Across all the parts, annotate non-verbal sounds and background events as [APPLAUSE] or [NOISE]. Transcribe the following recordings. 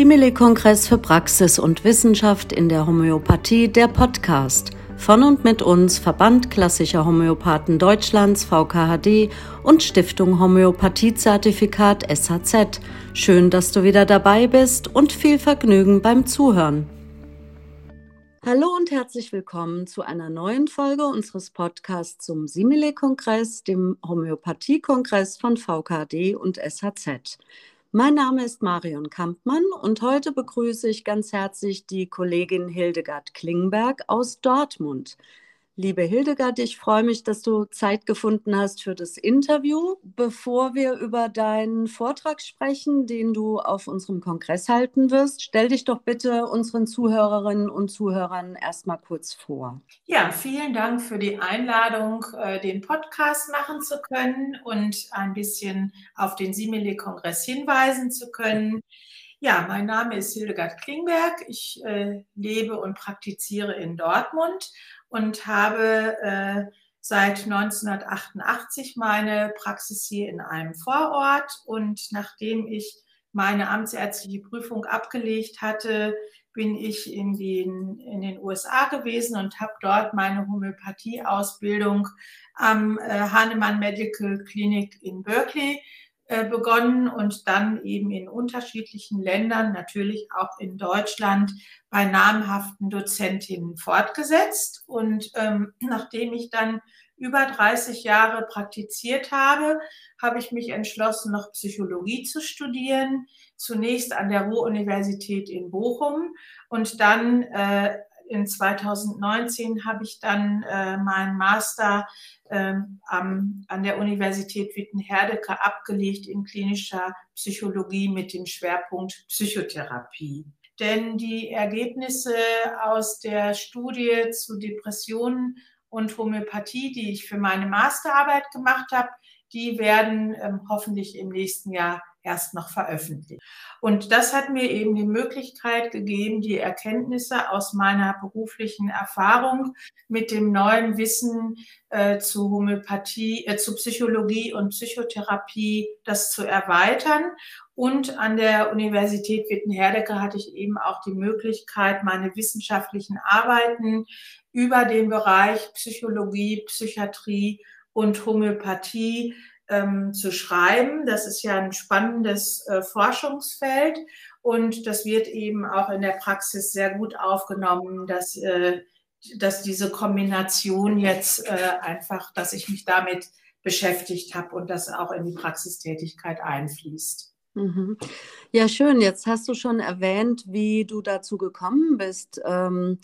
Simile-Kongress für Praxis und Wissenschaft in der Homöopathie, der Podcast. Von und mit uns Verband Klassischer Homöopathen Deutschlands VKHD und Stiftung Homöopathiezertifikat SHZ. Schön, dass du wieder dabei bist und viel Vergnügen beim Zuhören. Hallo und herzlich willkommen zu einer neuen Folge unseres Podcasts zum Simile-Kongress, dem Homöopathie-Kongress von VKD und SHZ. Mein Name ist Marion Kampmann und heute begrüße ich ganz herzlich die Kollegin Hildegard Klingberg aus Dortmund. Liebe Hildegard, ich freue mich, dass du Zeit gefunden hast für das Interview. Bevor wir über deinen Vortrag sprechen, den du auf unserem Kongress halten wirst, stell dich doch bitte unseren Zuhörerinnen und Zuhörern erstmal kurz vor. Ja, vielen Dank für die Einladung, äh, den Podcast machen zu können und ein bisschen auf den Simile-Kongress hinweisen zu können. Ja, mein Name ist Hildegard Klingberg. Ich äh, lebe und praktiziere in Dortmund und habe äh, seit 1988 meine Praxis hier in einem Vorort. Und nachdem ich meine amtsärztliche Prüfung abgelegt hatte, bin ich in den, in den USA gewesen und habe dort meine Homöopathie-Ausbildung am äh, Hahnemann Medical Clinic in Berkeley begonnen und dann eben in unterschiedlichen Ländern, natürlich auch in Deutschland, bei namhaften Dozentinnen fortgesetzt. Und ähm, nachdem ich dann über 30 Jahre praktiziert habe, habe ich mich entschlossen, noch Psychologie zu studieren. Zunächst an der Ruhr-Universität in Bochum und dann äh, in 2019 habe ich dann äh, meinen Master ähm, am, an der Universität Witten-Herdecke abgelegt in klinischer Psychologie mit dem Schwerpunkt Psychotherapie. Denn die Ergebnisse aus der Studie zu Depressionen und Homöopathie, die ich für meine Masterarbeit gemacht habe, die werden ähm, hoffentlich im nächsten Jahr erst noch veröffentlicht. Und das hat mir eben die Möglichkeit gegeben, die Erkenntnisse aus meiner beruflichen Erfahrung mit dem neuen Wissen äh, zu Homöopathie, äh, zu Psychologie und Psychotherapie, das zu erweitern. Und an der Universität Wittenherdecke hatte ich eben auch die Möglichkeit, meine wissenschaftlichen Arbeiten über den Bereich Psychologie, Psychiatrie und Homöopathie ähm, zu schreiben. Das ist ja ein spannendes äh, Forschungsfeld und das wird eben auch in der Praxis sehr gut aufgenommen, dass, äh, dass diese Kombination jetzt äh, einfach, dass ich mich damit beschäftigt habe und das auch in die Praxistätigkeit einfließt. Mhm. Ja, schön. Jetzt hast du schon erwähnt, wie du dazu gekommen bist. Ähm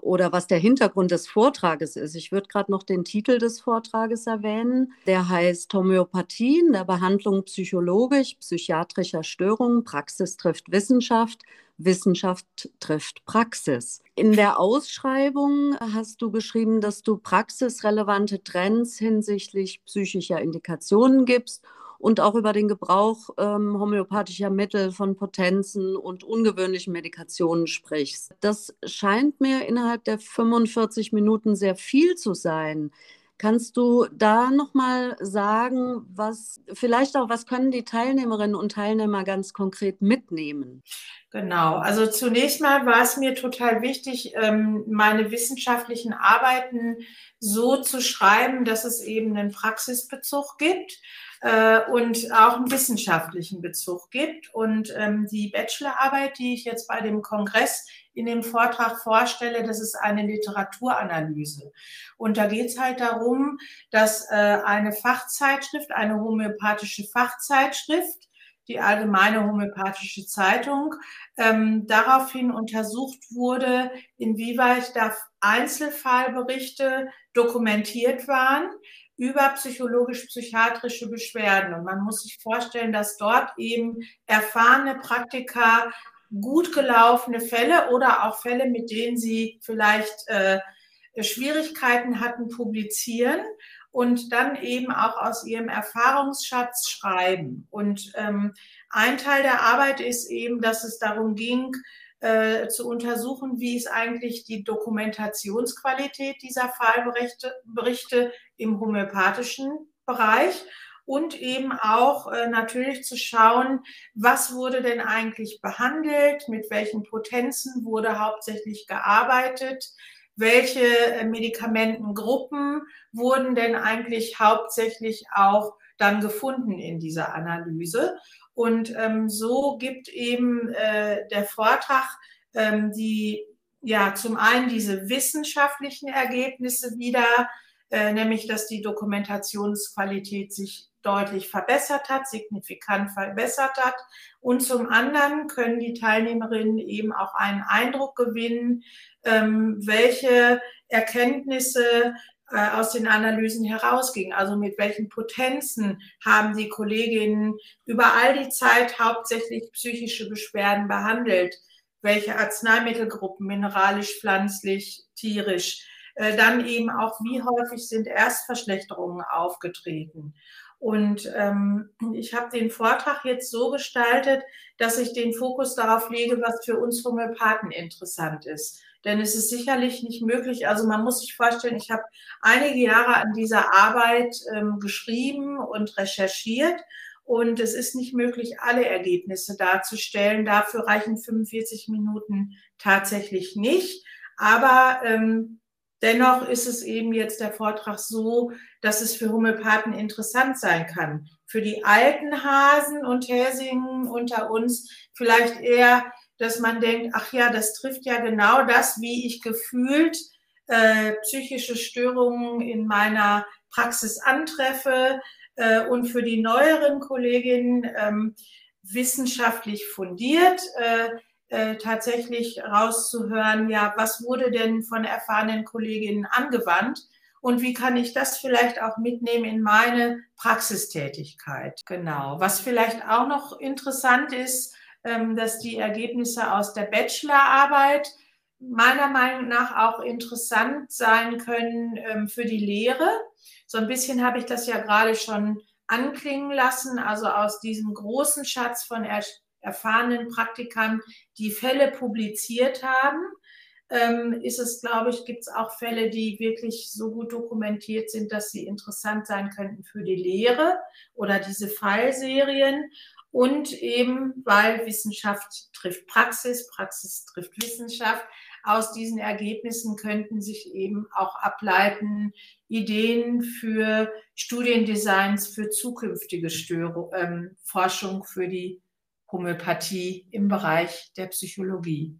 oder was der Hintergrund des Vortrages ist. Ich würde gerade noch den Titel des Vortrages erwähnen. Der heißt Homöopathie in der Behandlung psychologisch-psychiatrischer Störungen. Praxis trifft Wissenschaft. Wissenschaft trifft Praxis. In der Ausschreibung hast du geschrieben, dass du praxisrelevante Trends hinsichtlich psychischer Indikationen gibst und auch über den Gebrauch ähm, homöopathischer Mittel von Potenzen und ungewöhnlichen Medikationen sprichst. Das scheint mir innerhalb der 45 Minuten sehr viel zu sein. Kannst du da nochmal sagen, was vielleicht auch, was können die Teilnehmerinnen und Teilnehmer ganz konkret mitnehmen? Genau, also zunächst mal war es mir total wichtig, ähm, meine wissenschaftlichen Arbeiten so zu schreiben, dass es eben einen Praxisbezug gibt äh, und auch einen wissenschaftlichen Bezug gibt. Und ähm, die Bachelorarbeit, die ich jetzt bei dem Kongress in dem Vortrag vorstelle, das ist eine Literaturanalyse. Und da geht es halt darum, dass äh, eine Fachzeitschrift, eine homöopathische Fachzeitschrift, die Allgemeine Homöopathische Zeitung, ähm, daraufhin untersucht wurde, inwieweit da Einzelfallberichte dokumentiert waren über psychologisch-psychiatrische Beschwerden. Und man muss sich vorstellen, dass dort eben erfahrene Praktiker gut gelaufene Fälle oder auch Fälle, mit denen sie vielleicht äh, Schwierigkeiten hatten, publizieren und dann eben auch aus ihrem Erfahrungsschatz schreiben. Und ähm, ein Teil der Arbeit ist eben, dass es darum ging, äh, zu untersuchen, wie ist eigentlich die Dokumentationsqualität dieser Fallberichte Berichte im homöopathischen Bereich. und eben auch äh, natürlich zu schauen, was wurde denn eigentlich behandelt, mit welchen Potenzen wurde hauptsächlich gearbeitet, welche äh, Medikamentengruppen wurden denn eigentlich hauptsächlich auch dann gefunden in dieser Analyse. Und ähm, so gibt eben äh, der Vortrag ähm, die, ja, zum einen diese wissenschaftlichen Ergebnisse wieder, äh, nämlich dass die Dokumentationsqualität sich deutlich verbessert hat, signifikant verbessert hat. Und zum anderen können die Teilnehmerinnen eben auch einen Eindruck gewinnen, ähm, welche Erkenntnisse aus den Analysen herausgingen. Also mit welchen Potenzen haben die Kolleginnen über all die Zeit hauptsächlich psychische Beschwerden behandelt? Welche Arzneimittelgruppen, mineralisch, pflanzlich, tierisch? Äh, dann eben auch, wie häufig sind Erstverschlechterungen aufgetreten? Und ähm, ich habe den Vortrag jetzt so gestaltet, dass ich den Fokus darauf lege, was für uns Homöopathen interessant ist. Denn es ist sicherlich nicht möglich, also man muss sich vorstellen, ich habe einige Jahre an dieser Arbeit ähm, geschrieben und recherchiert und es ist nicht möglich, alle Ergebnisse darzustellen. Dafür reichen 45 Minuten tatsächlich nicht. Aber ähm, Dennoch ist es eben jetzt der Vortrag so, dass es für Homöopathen interessant sein kann. Für die alten Hasen und Häsingen unter uns vielleicht eher, dass man denkt, ach ja, das trifft ja genau das, wie ich gefühlt äh, psychische Störungen in meiner Praxis antreffe. Äh, und für die neueren Kolleginnen ähm, wissenschaftlich fundiert. Äh, äh, tatsächlich rauszuhören, ja, was wurde denn von erfahrenen Kolleginnen angewandt und wie kann ich das vielleicht auch mitnehmen in meine Praxistätigkeit. Genau. Was vielleicht auch noch interessant ist, dass die Ergebnisse aus der Bachelorarbeit meiner Meinung nach auch interessant sein können ähm, für die Lehre. So ein bisschen habe ich das ja gerade schon anklingen lassen. Also aus diesem großen Schatz von erfahrenen Praktikern, die Fälle publiziert haben, ähm, ist es, glaube ich, gibt es auch Fälle, die wirklich so gut dokumentiert sind, dass sie interessant sein könnten für die Lehre oder diese Fallserien. Und eben, weil Wissenschaft trifft Praxis, Praxis trifft Wissenschaft, aus diesen Ergebnissen könnten sich eben auch ableiten Ideen für Studiendesigns für zukünftige Störung, ähm, Forschung für die Homöopathie im Bereich der Psychologie.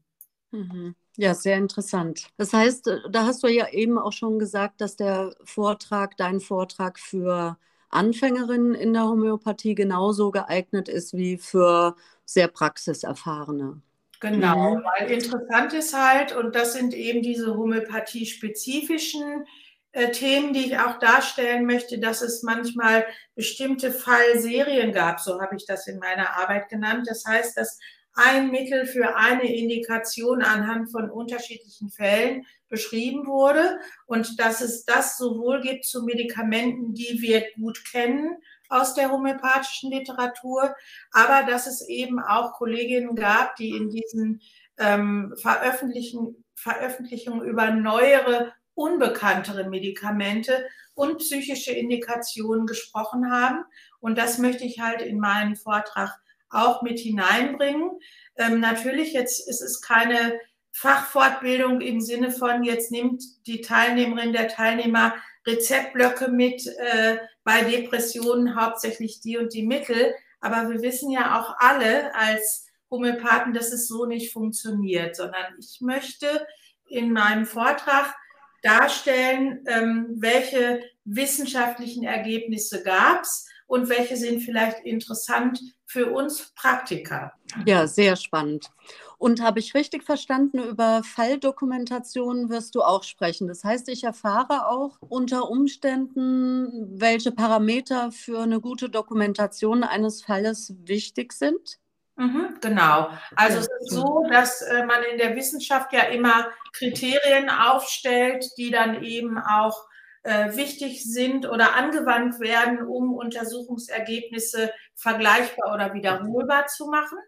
Mhm. Ja, sehr interessant. Das heißt, äh, da hast du ja eben auch schon gesagt, dass der Vortrag, dein Vortrag für Anfängerinnen in der Homöopathie genauso geeignet ist wie für sehr praxiserfahrene. Genau, mhm. weil interessant ist halt, und das sind eben diese homöopathie-spezifischen äh, Themen, die ich auch darstellen möchte, dass es manchmal bestimmte Fallserien gab, so habe ich das in meiner Arbeit genannt. Das heißt, dass ein Mittel für eine Indikation anhand von unterschiedlichen Fällen beschrieben wurde und dass es das sowohl gibt zu Medikamenten, die wir gut kennen aus der homöopathischen Literatur, aber dass es eben auch Kolleginnen gab, die in diesen ähm, Veröffentlichungen über neuere unbekanntere Medikamente und psychische Indikationen gesprochen haben. Und das möchte ich halt in meinen Vortrag auch mit hineinbringen. Ähm, natürlich, jetzt ist es keine Fachfortbildung im Sinne von, jetzt nimmt die Teilnehmerin, der Teilnehmer Rezeptblöcke mit äh, bei Depressionen hauptsächlich die und die Mittel. Aber wir wissen ja auch alle als Homöopathen, dass es so nicht funktioniert, sondern ich möchte in meinem Vortrag darstellen, ähm, welche wissenschaftlichen Ergebnisse gab es und welche sind vielleicht interessant für uns Praktiker. Ja, sehr spannend. Und habe ich richtig verstanden, über Falldokumentation wirst du auch sprechen. Das heißt, ich erfahre auch unter Umständen, welche Parameter für eine gute Dokumentation eines Falles wichtig sind? Mhm, genau. Also es ist so, dass äh, man in der Wissenschaft ja immer Kriterien aufstellt, die dann eben auch äh, wichtig sind oder angewandt werden, um Untersuchungsergebnisse vergleichbar oder wiederholbar zu machen.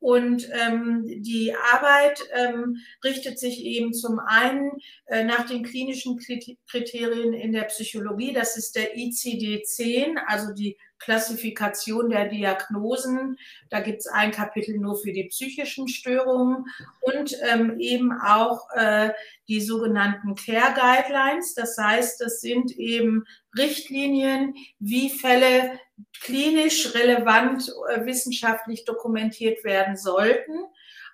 Und ähm, die Arbeit ähm, richtet sich eben zum einen äh, nach den klinischen Kriterien in der Psychologie. Das ist der ICD-10, also die Klassifikation der Diagnosen. Da gibt es ein Kapitel nur für die psychischen Störungen und ähm, eben auch äh, die sogenannten Care Guidelines. Das heißt, das sind eben Richtlinien, wie Fälle klinisch relevant äh, wissenschaftlich dokumentiert werden sollten.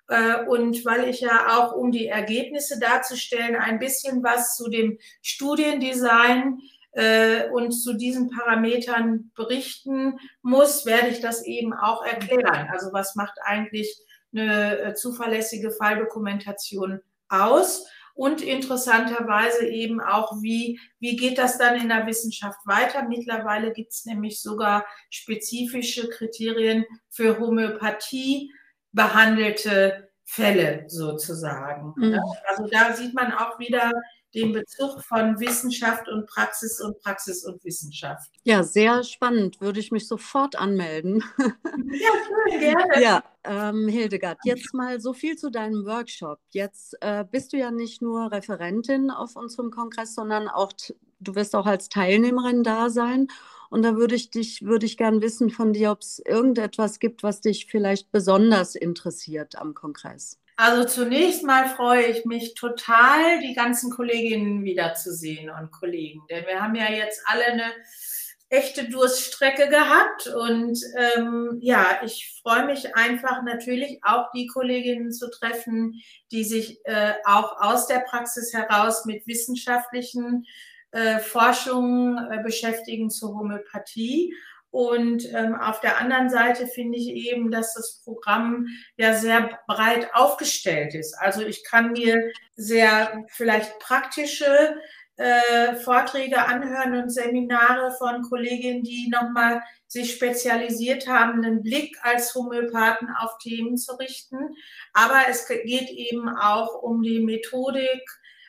Äh, und weil ich ja auch, um die Ergebnisse darzustellen, ein bisschen was zu dem Studiendesign äh, und zu diesen Parametern berichten muss, werde ich das eben auch erklären. Also was macht eigentlich eine zuverlässige Falldokumentation aus? Und interessanterweise eben auch, wie, wie geht das dann in der Wissenschaft weiter? Mittlerweile gibt es nämlich sogar spezifische Kriterien für Homöopathie behandelte Fälle sozusagen. Mhm. Also da sieht man auch wieder, den Bezug von Wissenschaft und Praxis und Praxis und Wissenschaft. Ja, sehr spannend. Würde ich mich sofort anmelden. Ja, schön, gerne. Ja, ähm, Hildegard, jetzt mal so viel zu deinem Workshop. Jetzt äh, bist du ja nicht nur Referentin auf unserem Kongress, sondern auch, du wirst auch als Teilnehmerin da sein. Und da würde ich dich, würde ich gern wissen von dir, ob es irgendetwas gibt, was dich vielleicht besonders interessiert am Kongress. Also zunächst mal freue ich mich total, die ganzen Kolleginnen wiederzusehen und Kollegen. Denn wir haben ja jetzt alle eine echte Durststrecke gehabt. Und ähm, ja, ich freue mich einfach natürlich auch die Kolleginnen zu treffen, die sich äh, auch aus der Praxis heraus mit wissenschaftlichen äh, Forschungen äh, beschäftigen zur Homöopathie und ähm, auf der anderen Seite finde ich eben, dass das Programm ja sehr breit aufgestellt ist. Also ich kann mir sehr vielleicht praktische äh, Vorträge anhören und Seminare von Kolleginnen, die nochmal sich spezialisiert haben, einen Blick als Homöopathen auf Themen zu richten. Aber es geht eben auch um die Methodik,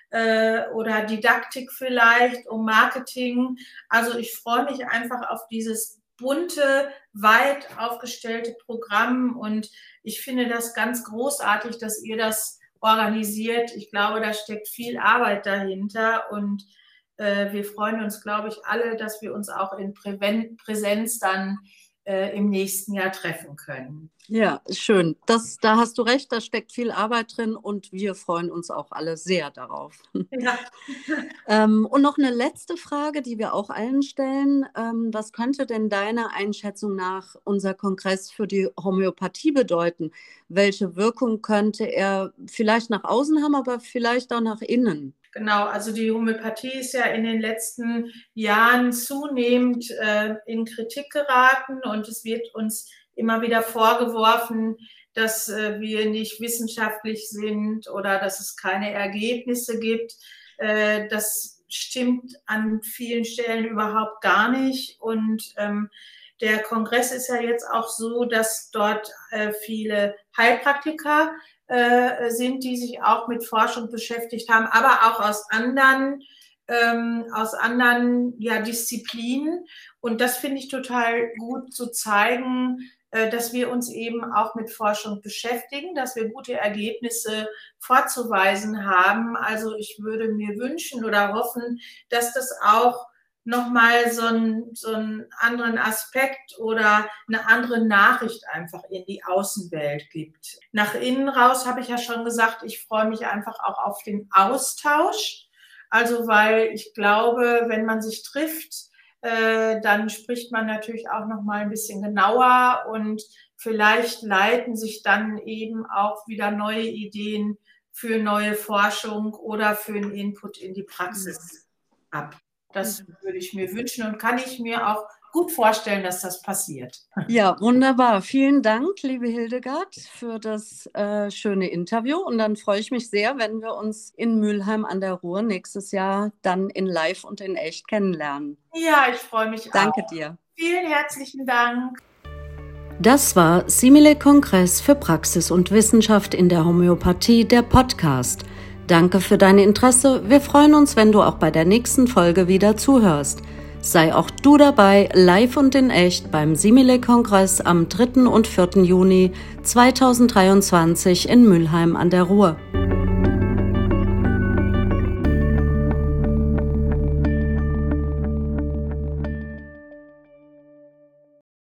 äh, oder Didaktik vielleicht, um Marketing. Also ich freue mich einfach auf dieses bunte, weit aufgestellte Programm und ich finde das ganz großartig, dass ihr das organisiert. Ich glaube, da steckt viel Arbeit dahinter und äh, wir freuen uns, glaube ich, alle, dass wir uns auch in Präsenz dann äh, im nächsten Jahr treffen können. Ja, schön. Das, da hast du recht, da steckt viel Arbeit drin und wir freuen uns auch alle sehr darauf. Ja. [LAUGHS] ähm, und noch eine letzte Frage, die wir auch allen stellen. Ähm, was könnte denn deiner Einschätzung nach unser Kongress für die Homöopathie bedeuten? Welche Wirkung könnte er vielleicht nach außen haben, aber vielleicht auch nach innen? Genau, also die Homöopathie ist ja in den letzten Jahren zunehmend äh, in Kritik geraten und es wird uns immer wieder vorgeworfen, dass äh, wir nicht wissenschaftlich sind oder dass es keine Ergebnisse gibt. Äh, das stimmt an vielen Stellen überhaupt gar nicht und ähm, der Kongress ist ja jetzt auch so, dass dort äh, viele Heilpraktiker äh, sind, die sich auch mit Forschung beschäftigt haben, aber auch aus anderen, ähm, aus anderen ja, Disziplinen. Und das finde ich total gut zu zeigen, äh, dass wir uns eben auch mit Forschung beschäftigen, dass wir gute Ergebnisse vorzuweisen haben. Also ich würde mir wünschen oder hoffen, dass das auch nochmal so, ein, so einen anderen Aspekt oder eine andere Nachricht einfach in die Außenwelt gibt. Nach innen raus habe ich ja schon gesagt, ich freue mich einfach auch auf den Austausch. Also weil ich glaube, wenn man sich trifft, äh, dann spricht man natürlich auch nochmal ein bisschen genauer und vielleicht leiten sich dann eben auch wieder neue Ideen für neue Forschung oder für einen Input in die Praxis ab. Das mhm. würde ich mir wünschen und kann ich mir auch gut vorstellen, dass das passiert. Ja, wunderbar. Vielen Dank, liebe Hildegard, für das äh, schöne Interview. Und dann freue ich mich sehr, wenn wir uns in Mülheim an der Ruhr nächstes Jahr dann in Live und in echt kennenlernen. Ja, ich freue mich Danke auch. dir. Vielen herzlichen Dank. Das war Simile Kongress für Praxis und Wissenschaft in der Homöopathie, der Podcast. Danke für dein Interesse. Wir freuen uns, wenn du auch bei der nächsten Folge wieder zuhörst. Sei auch du dabei, live und in echt beim Simile-Kongress am 3. und 4. Juni 2023 in Mülheim an der Ruhr.